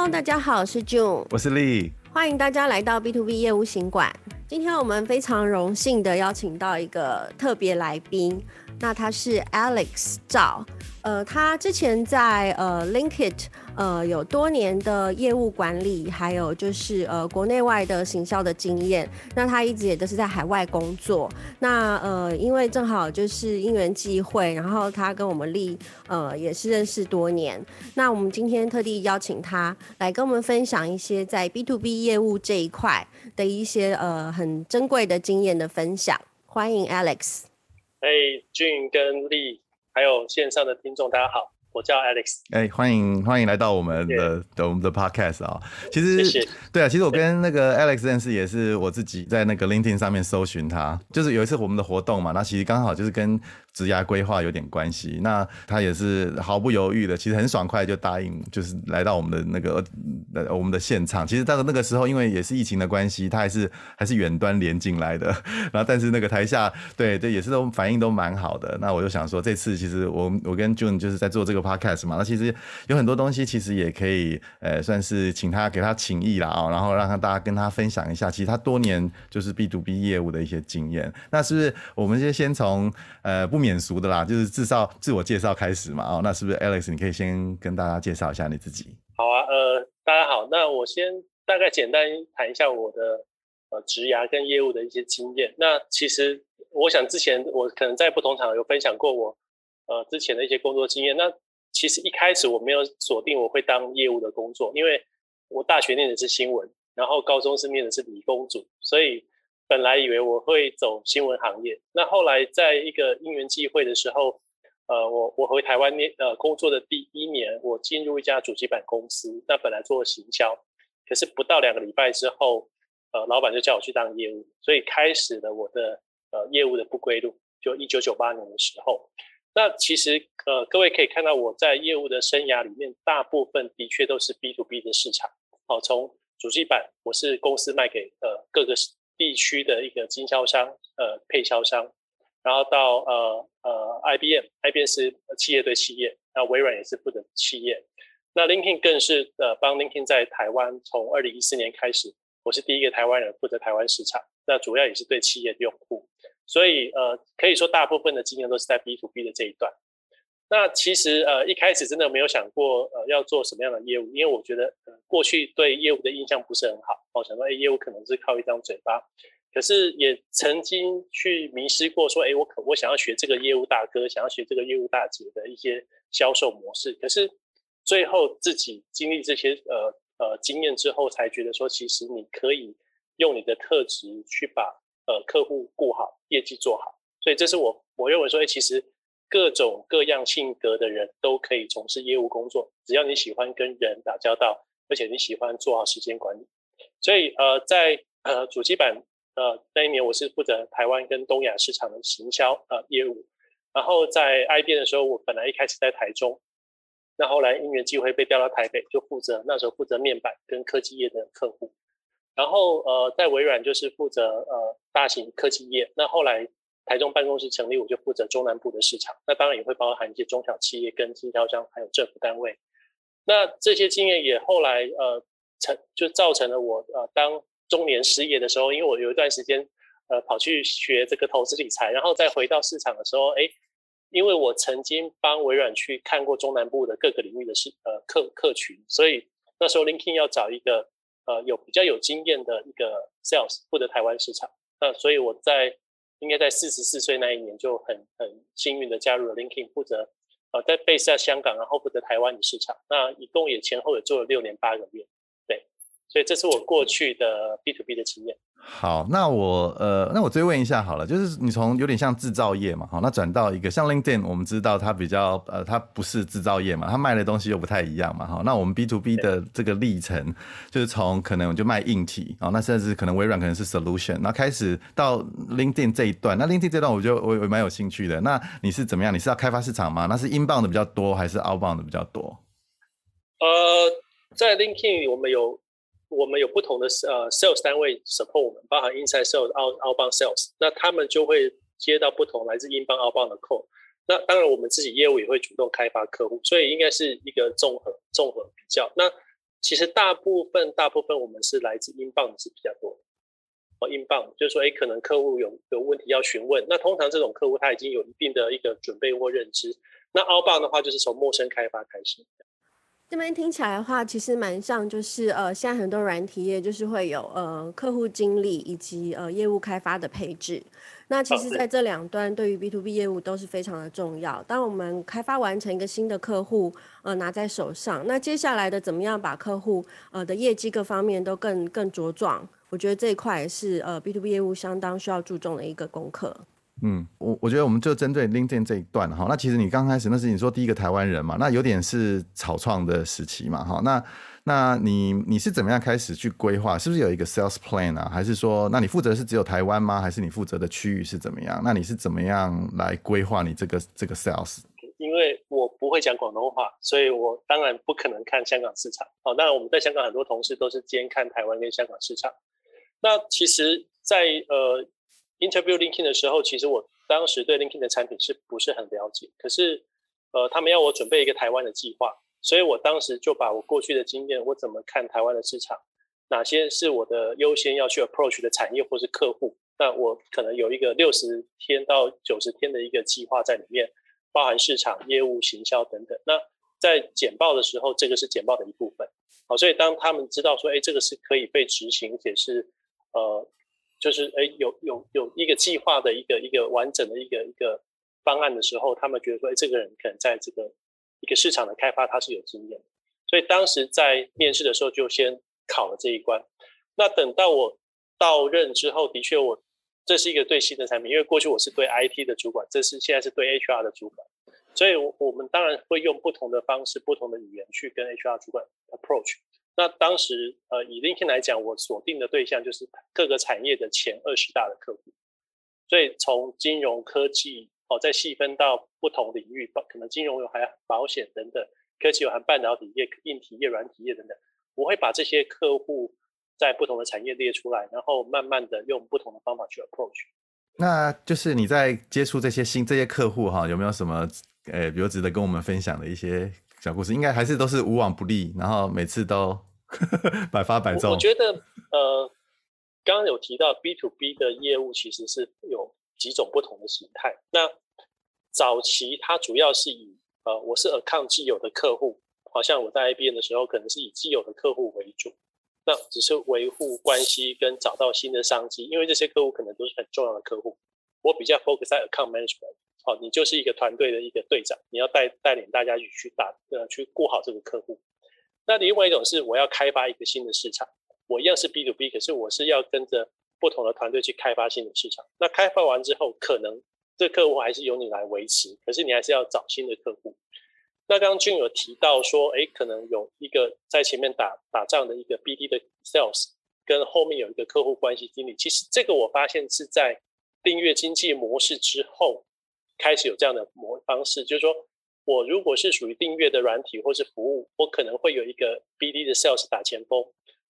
Hello，大家好，我是 June，我是 Lee，欢迎大家来到 B to B 业务行馆。今天我们非常荣幸的邀请到一个特别来宾，那他是 Alex 赵，呃，他之前在呃 Linkit。呃，有多年的业务管理，还有就是呃国内外的行销的经验。那他一直也都是在海外工作。那呃，因为正好就是因缘际会，然后他跟我们 Lee 呃也是认识多年。那我们今天特地邀请他来跟我们分享一些在 B to B 业务这一块的一些呃很珍贵的经验的分享。欢迎 Alex。嘿，June 跟丽还有线上的听众，大家好。我叫 Alex，哎、欸，欢迎欢迎来到我们的的我们的 Podcast 啊、喔。其实谢谢对啊，其实我跟那个 Alex 认识也是我自己在那个 LinkedIn 上面搜寻他，就是有一次我们的活动嘛，那其实刚好就是跟。职涯规划有点关系，那他也是毫不犹豫的，其实很爽快就答应，就是来到我们的那个呃我们的现场。其实到那个时候，因为也是疫情的关系，他还是还是远端连进来的。然后，但是那个台下对对也是都反应都蛮好的。那我就想说，这次其实我我跟 June 就是在做这个 podcast 嘛，那其实有很多东西其实也可以呃算是请他给他请益了啊，然后让他大家跟他分享一下，其实他多年就是 B to B 业务的一些经验。那是不是我们就先从呃不免俗的啦，就是至少自我介绍开始嘛。哦，那是不是 Alex？你可以先跟大家介绍一下你自己。好啊，呃，大家好，那我先大概简单谈一下我的呃职涯跟业务的一些经验。那其实我想之前我可能在不同场合有分享过我呃之前的一些工作经验。那其实一开始我没有锁定我会当业务的工作，因为我大学念的是新闻，然后高中是念的是理工组，所以。本来以为我会走新闻行业，那后来在一个因缘际会的时候，呃，我我回台湾念呃工作的第一年，我进入一家主机板公司，那本来做行销，可是不到两个礼拜之后，呃，老板就叫我去当业务，所以开始了我的呃业务的不归路。就一九九八年的时候，那其实呃各位可以看到我在业务的生涯里面，大部分的确都是 B to B 的市场，好、从主机板我是公司卖给呃各个。地区的一个经销商，呃，配销商，然后到呃呃，IBM，IBM 是企业对企业，那微软也是负责企业，那 LinkedIn 更是呃帮 LinkedIn 在台湾从二零一四年开始，我是第一个台湾人负责台湾市场，那主要也是对企业的用户，所以呃可以说大部分的经验都是在 B to B 的这一段。那其实呃一开始真的没有想过呃要做什么样的业务，因为我觉得呃过去对业务的印象不是很好，我想说哎业务可能是靠一张嘴巴，可是也曾经去迷失过说哎我可我想要学这个业务大哥，想要学这个业务大姐的一些销售模式，可是最后自己经历这些呃呃经验之后，才觉得说其实你可以用你的特质去把呃客户顾好，业绩做好，所以这是我我认为说哎其实。各种各样性格的人都可以从事业务工作，只要你喜欢跟人打交道，而且你喜欢做好时间管理。所以呃，在呃主机板呃那一年，我是负责台湾跟东亚市场的行销呃业务。然后在 ib 的时候，我本来一开始在台中，那后来因缘机会被调到台北，就负责那时候负责面板跟科技业的客户。然后呃在微软就是负责呃大型科技业，那后来。台中办公室成立，我就负责中南部的市场。那当然也会包含一些中小企业、跟经销商，还有政府单位。那这些经验也后来呃成就造成了我呃当中年失业的时候，因为我有一段时间呃跑去学这个投资理财，然后再回到市场的时候，哎，因为我曾经帮微软去看过中南部的各个领域的市呃客客群，所以那时候 Linkin 要找一个呃有比较有经验的一个 Sales 负责台湾市场。那所以我在应该在四十四岁那一年就很很幸运的加入了 Linkin 负责呃在 base 在香港，然后负责台湾的市场。那一共也前后也做了六年八个月，所以这是我过去的 B to B 的经验。好，那我呃，那我追问一下好了，就是你从有点像制造业嘛，好，那转到一个像 LinkedIn，我们知道它比较呃，它不是制造业嘛，它卖的东西又不太一样嘛，好，那我们 B to B 的这个历程，就是从可能就卖硬体啊，那甚至可能微软可能是 solution，那开始到 LinkedIn 这一段，那 LinkedIn 这段我就我我蛮有兴趣的，那你是怎么样？你是要开发市场吗？那是 inbound 的比较多还是 outbound 的比较多？呃，在 LinkedIn 我们有。我们有不同的呃 sales 单位 support 我们，包含 inside sales、out outbound sales，那他们就会接到不同来自 inbound、outbound 的 call。那当然我们自己业务也会主动开发客户，所以应该是一个综合综合比较。那其实大部分大部分我们是来自英镑是比较多哦，英镑就是说，哎，可能客户有有问题要询问，那通常这种客户他已经有一定的一个准备或认知。那 outbound 的话，就是从陌生开发开始。这边听起来的话，其实蛮像，就是呃，现在很多软体业就是会有呃客户经理以及呃业务开发的配置。那其实在这两端，对于 B to B 业务都是非常的重要。当我们开发完成一个新的客户，呃，拿在手上，那接下来的怎么样把客户呃的业绩各方面都更更茁壮？我觉得这一块是呃 B to B 业务相当需要注重的一个功课。嗯，我我觉得我们就针对 LinkedIn 这一段哈，那其实你刚开始那是你说第一个台湾人嘛，那有点是草创的时期嘛哈，那那你你是怎么样开始去规划？是不是有一个 sales plan 啊？还是说，那你负责是只有台湾吗？还是你负责的区域是怎么样？那你是怎么样来规划你这个这个 sales？因为我不会讲广东话，所以我当然不可能看香港市场。哦，当然我们在香港很多同事都是兼看台湾跟香港市场。那其实在，在呃。Interview LinkedIn 的时候，其实我当时对 LinkedIn 的产品是不是很了解？可是，呃，他们要我准备一个台湾的计划，所以我当时就把我过去的经验，我怎么看台湾的市场，哪些是我的优先要去 approach 的产业或是客户，那我可能有一个六十天到九十天的一个计划在里面，包含市场、业务、行销等等。那在简报的时候，这个是简报的一部分。好，所以当他们知道说，哎，这个是可以被执行，且是呃。就是诶，有有有一个计划的一个一个完整的一个一个方案的时候，他们觉得说，诶，这个人可能在这个一个市场的开发他是有经验，所以当时在面试的时候就先考了这一关。那等到我到任之后，的确我这是一个对新的产品，因为过去我是对 IT 的主管，这是现在是对 HR 的主管，所以我我们当然会用不同的方式、不同的语言去跟 HR 主管 approach。那当时，呃，以 LinkedIn 来讲，我锁定的对象就是各个产业的前二十大的客户，所以从金融科技，哦，再细分到不同领域，可能金融有还保险等等，科技有含半导体业、硬体业、软体业等等，我会把这些客户在不同的产业列出来，然后慢慢的用不同的方法去 approach。那就是你在接触这些新这些客户哈，有没有什么，呃，比如值得跟我们分享的一些小故事？应该还是都是无往不利，然后每次都。百发百中。我觉得，呃，刚刚有提到 B to B 的业务其实是有几种不同的形态。那早期它主要是以呃，我是 account 既有的客户，好像我在 IBM 的时候，可能是以既有的客户为主，那只是维护关系跟找到新的商机，因为这些客户可能都是很重要的客户。我比较 focus 在 account management，好，你就是一个团队的一个队长，你要带带领大家去去打呃，去顾好这个客户。那另外一种是我要开发一个新的市场，我一样是 B to B，可是我是要跟着不同的团队去开发新的市场。那开发完之后，可能这客户还是由你来维持，可是你还是要找新的客户。那刚刚俊有提到说，哎，可能有一个在前面打打仗的一个 BD 的 Sales，跟后面有一个客户关系经理。其实这个我发现是在订阅经济模式之后开始有这样的模方式，就是说。我如果是属于订阅的软体或是服务，我可能会有一个 BD 的 sales 打前锋。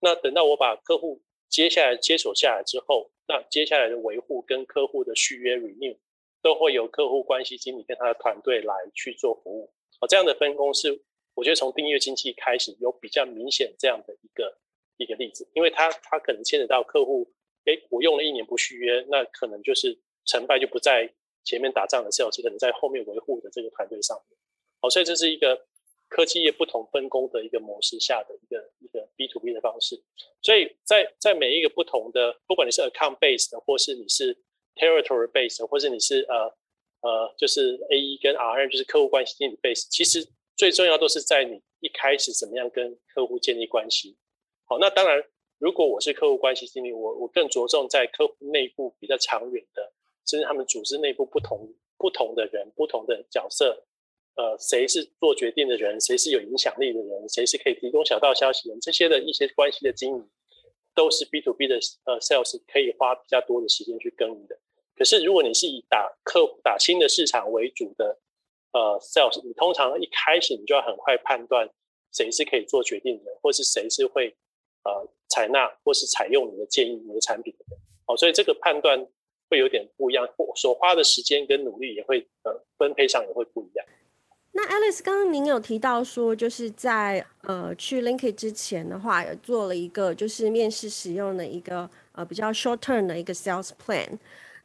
那等到我把客户接下来接手下来之后，那接下来的维护跟客户的续约 renew 都会由客户关系经理跟他的团队来去做服务。哦，这样的分工是我觉得从订阅经济开始有比较明显这样的一个一个例子，因为他他可能牵扯到客户，哎，我用了一年不续约，那可能就是成败就不在前面打仗的 sales，可能在后面维护的这个团队上面。好，所以这是一个科技业不同分工的一个模式下的一个一个 B to B 的方式。所以在在每一个不同的，不管你是 account based，或是你是 territory based，或是你是呃呃就是 AE 跟 RM，就是客户关系经理 base，其实最重要都是在你一开始怎么样跟客户建立关系。好，那当然，如果我是客户关系经理，我我更着重在客户内部比较长远的，甚至他们组织内部不同不同的人、不同的角色。呃，谁是做决定的人？谁是有影响力的人？谁是可以提供小道消息的人？这些的一些关系的经营，都是 B to B 的呃 sales 可以花比较多的时间去耕耘的。可是，如果你是以打客户、打新的市场为主的呃 sales，你通常一开始你就要很快判断谁是可以做决定的，或是谁是会呃采纳或是采用你的建议、你的产品的人。好，所以这个判断会有点不一样，所花的时间跟努力也会呃分配上也会不一样。那 Alice，刚刚您有提到说，就是在呃去 LinkedIn 之前的话，有做了一个就是面试使用的一个呃比较 short term 的一个 sales plan。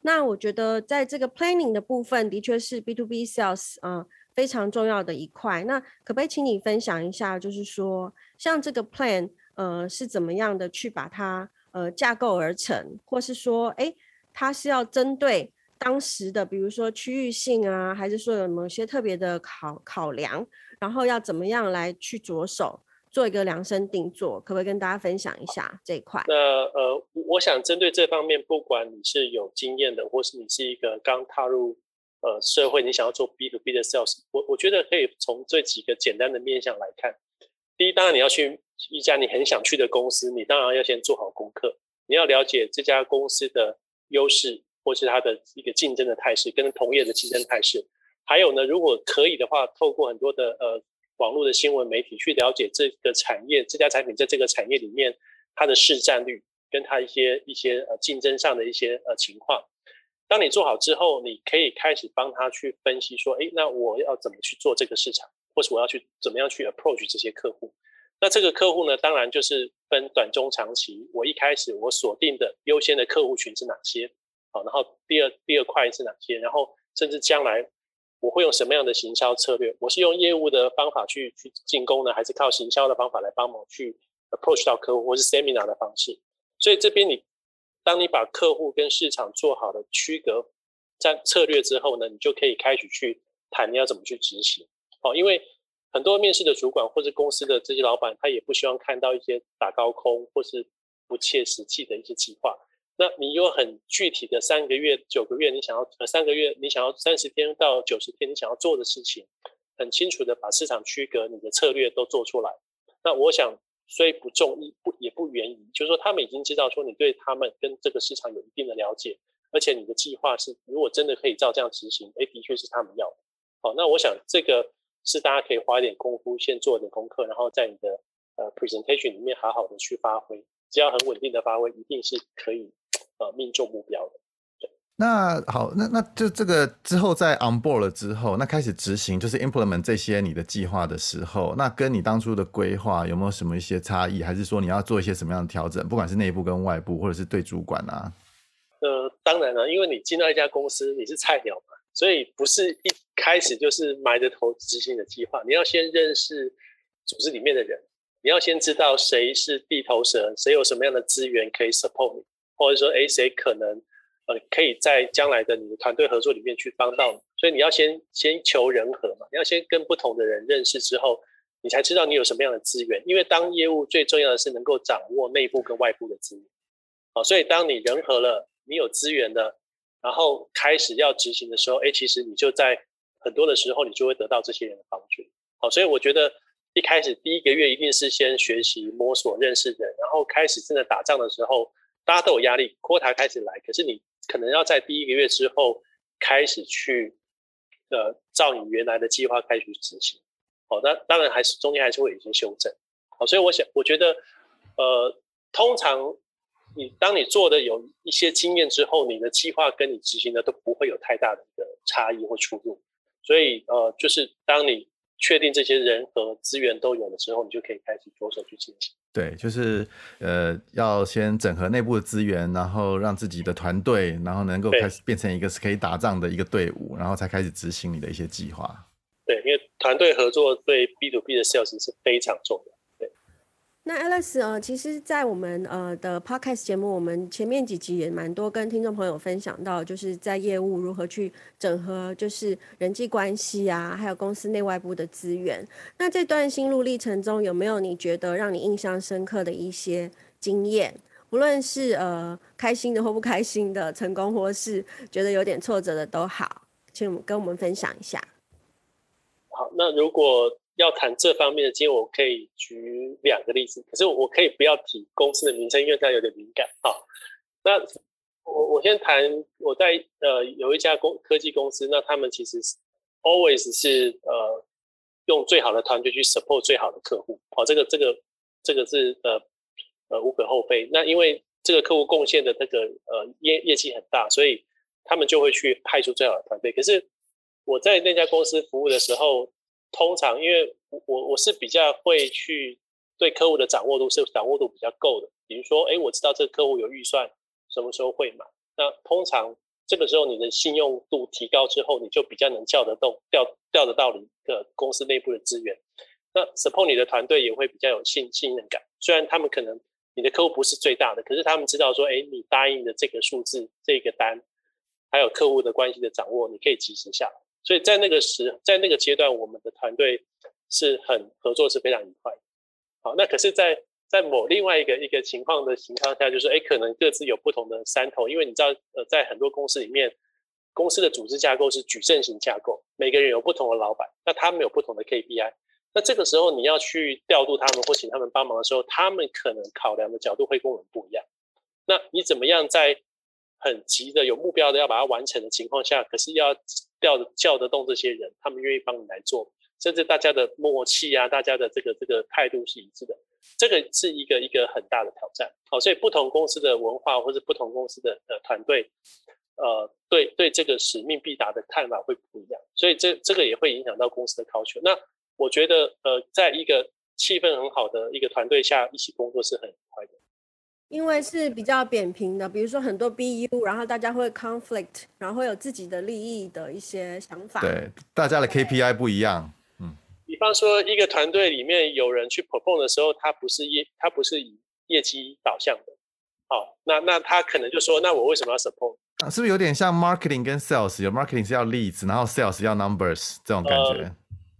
那我觉得在这个 planning 的部分，的确是 B to B sales 呃非常重要的一块。那可不可以请你分享一下，就是说像这个 plan 呃是怎么样的去把它呃架构而成，或是说哎它是要针对当时的，比如说区域性啊，还是说有某些特别的考考量，然后要怎么样来去着手做一个量身定做，可不可以跟大家分享一下这一块？那呃，我想针对这方面，不管你是有经验的，或是你是一个刚踏入呃社会，你想要做 B to B 的 sales，我我觉得可以从这几个简单的面向来看。第一，当然你要去一家你很想去的公司，你当然要先做好功课，你要了解这家公司的优势。或是它的一个竞争的态势，跟同业的竞争态势，还有呢，如果可以的话，透过很多的呃网络的新闻媒体去了解这个产业，这家产品在这个产业里面它的市占率，跟它一些一些呃竞争上的一些呃情况。当你做好之后，你可以开始帮他去分析说，诶，那我要怎么去做这个市场，或是我要去怎么样去 approach 这些客户。那这个客户呢，当然就是分短中长期。我一开始我锁定的优先的客户群是哪些？好，然后第二第二块是哪些？然后甚至将来我会用什么样的行销策略？我是用业务的方法去去进攻呢，还是靠行销的方法来帮忙去 approach 到客户，或是 seminar 的方式？所以这边你当你把客户跟市场做好了区隔战策略之后呢，你就可以开始去谈你要怎么去执行。好，因为很多面试的主管或者公司的这些老板，他也不希望看到一些打高空或是不切实际的一些计划。那你有很具体的三个月、九个月，你想要呃三个月，你想要三十天到九十天，你想要做的事情，很清楚的把市场区隔，你的策略都做出来。那我想虽不中意，不也不远矣，就是说他们已经知道说你对他们跟这个市场有一定的了解，而且你的计划是如果真的可以照这样执行，哎，的确是他们要的。好，那我想这个是大家可以花一点功夫，先做点功课，然后在你的呃 presentation 里面好好的去发挥，只要很稳定的发挥，一定是可以。呃，命中目标的。对，那好，那那就这个之后在 on board 了之后，那开始执行就是 implement 这些你的计划的时候，那跟你当初的规划有没有什么一些差异？还是说你要做一些什么样的调整？不管是内部跟外部，或者是对主管啊？呃，当然了，因为你进到一家公司，你是菜鸟嘛，所以不是一开始就是埋着头执行的计划。你要先认识组织里面的人，你要先知道谁是地头蛇，谁有什么样的资源可以 support 你。或者说，哎，谁可能，呃，可以在将来的你的团队合作里面去帮到你？所以你要先先求人和嘛，你要先跟不同的人认识之后，你才知道你有什么样的资源。因为当业务最重要的是能够掌握内部跟外部的资源。好，所以当你人和了，你有资源的，然后开始要执行的时候，哎，其实你就在很多的时候，你就会得到这些人的帮助。好，所以我觉得一开始第一个月一定是先学习、摸索、认识人，然后开始真的打仗的时候。大家都有压力，quota 开始来，可是你可能要在第一个月之后开始去，呃，照你原来的计划开始执行。好，那当然还是中间还是会有一些修正。好，所以我想，我觉得，呃，通常你当你做的有一些经验之后，你的计划跟你执行的都不会有太大的一个差异或出入。所以，呃，就是当你确定这些人和资源都有的时候，你就可以开始着手去进行。对，就是呃，要先整合内部的资源，然后让自己的团队，然后能够开始变成一个是可以打仗的一个队伍，然后才开始执行你的一些计划。对，因为团队合作对 B to B 的 sales 是非常重要。那 Alice 呃，其实，在我们呃的 Podcast 节目，我们前面几集也蛮多跟听众朋友分享到，就是在业务如何去整合，就是人际关系啊，还有公司内外部的资源。那这段心路历程中，有没有你觉得让你印象深刻的一些经验？无论是呃开心的或不开心的，成功或是觉得有点挫折的都好，请跟我们分享一下。好，那如果。要谈这方面的经验，我可以举两个例子，可是我可以不要提公司的名称，因为它有点敏感。好，那我我先谈我在呃有一家公科技公司，那他们其实是 always 是呃用最好的团队去 support 最好的客户。好，这个这个这个是呃呃无可厚非。那因为这个客户贡献的这个呃业业绩很大，所以他们就会去派出最好的团队。可是我在那家公司服务的时候。通常因为我我是比较会去对客户的掌握度是掌握度比较够的，比如说，哎，我知道这个客户有预算，什么时候会买，那通常这个时候你的信用度提高之后，你就比较能叫得动调调得到你的公司内部的资源，那 support 你的团队也会比较有信信任感，虽然他们可能你的客户不是最大的，可是他们知道说，哎，你答应的这个数字这个单，还有客户的关系的掌握，你可以及时下来。所以在那个时，在那个阶段，我们的团队是很合作，是非常愉快。好，那可是在，在某另外一个一个情况的情况下，就是哎，可能各自有不同的山头，因为你知道，呃，在很多公司里面，公司的组织架构是矩阵型架构，每个人有不同的老板，那他们有不同的 KPI，那这个时候你要去调度他们或请他们帮忙的时候，他们可能考量的角度会跟我们不一样。那你怎么样在很急的有目标的要把它完成的情况下，可是要调的叫得动这些人，他们愿意帮你来做，甚至大家的默契啊，大家的这个这个态度是一致的，这个是一个一个很大的挑战。好，所以不同公司的文化或是不同公司的呃团队，呃，对对这个使命必达的看法会不一样，所以这这个也会影响到公司的 culture。那我觉得呃，在一个气氛很好的一个团队下一起工作是很。因为是比较扁平的，比如说很多 BU，然后大家会 conflict，然后会有自己的利益的一些想法。对，大家的 KPI 不一样。嗯，比方说一个团队里面有人去 perform 的时候，他不是业，他不是以业绩导向的。好，那那他可能就说，那我为什么要 support？啊，是不是有点像 marketing 跟 sales？有 marketing 是要 leads，然后 sales 要 numbers 这种感觉。呃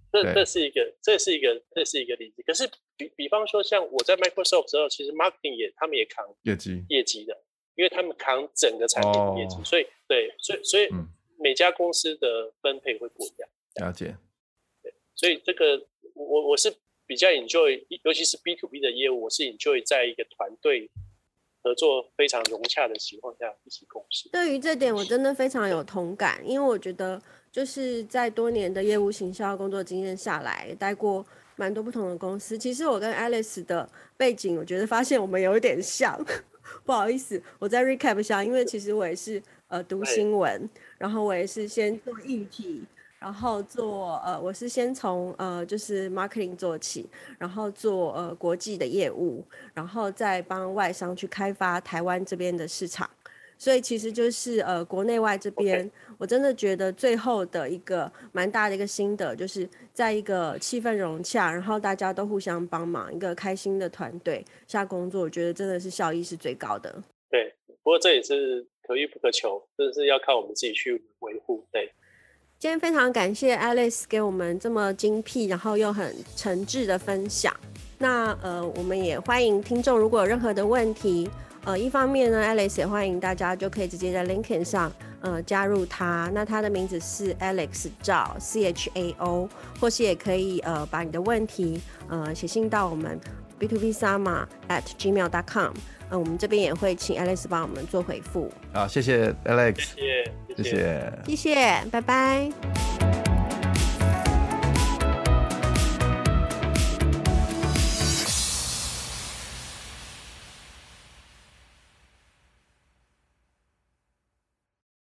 这这是一个，这是一个，这是一个例子。可是比比方说，像我在 Microsoft 时候，其实 marketing 也他们也扛业绩业绩的，因为他们扛整个产品的业绩，哦、所以对，所以所以每家公司的分配会不一样。了解。对，所以这个我我是比较 enjoy，尤其是 B to B 的业务，我是 enjoy 在一个团队合作非常融洽的情况下一起共事。对于这点，我真的非常有同感，因为我觉得。就是在多年的业务行销工作经验下来，待过蛮多不同的公司。其实我跟 Alice 的背景，我觉得发现我们有一点像。不好意思，我再 recap 一下，因为其实我也是呃读新闻，然后我也是先做硬体，然后做呃我是先从呃就是 marketing 做起，然后做呃国际的业务，然后再帮外商去开发台湾这边的市场。所以其实就是呃国内外这边.我真的觉得最后的一个蛮大的一个心得，就是在一个气氛融洽，然后大家都互相帮忙，一个开心的团队下工作，我觉得真的是效益是最高的。对，不过这也是可遇不可求，真的是要靠我们自己去维护。对，今天非常感谢 Alice 给我们这么精辟，然后又很诚挚的分享。那呃，我们也欢迎听众如果有任何的问题。呃，一方面呢，Alex 也欢迎大家就可以直接在 LinkedIn 上呃加入他，那他的名字是 Alex 赵 C H A O，或是也可以呃把你的问题呃写信到我们 B to B Sama at gmail.com，嗯，我们这边也会请 Alex 帮我们做回复。好，谢谢 Alex，谢谢，谢谢，谢谢，拜拜。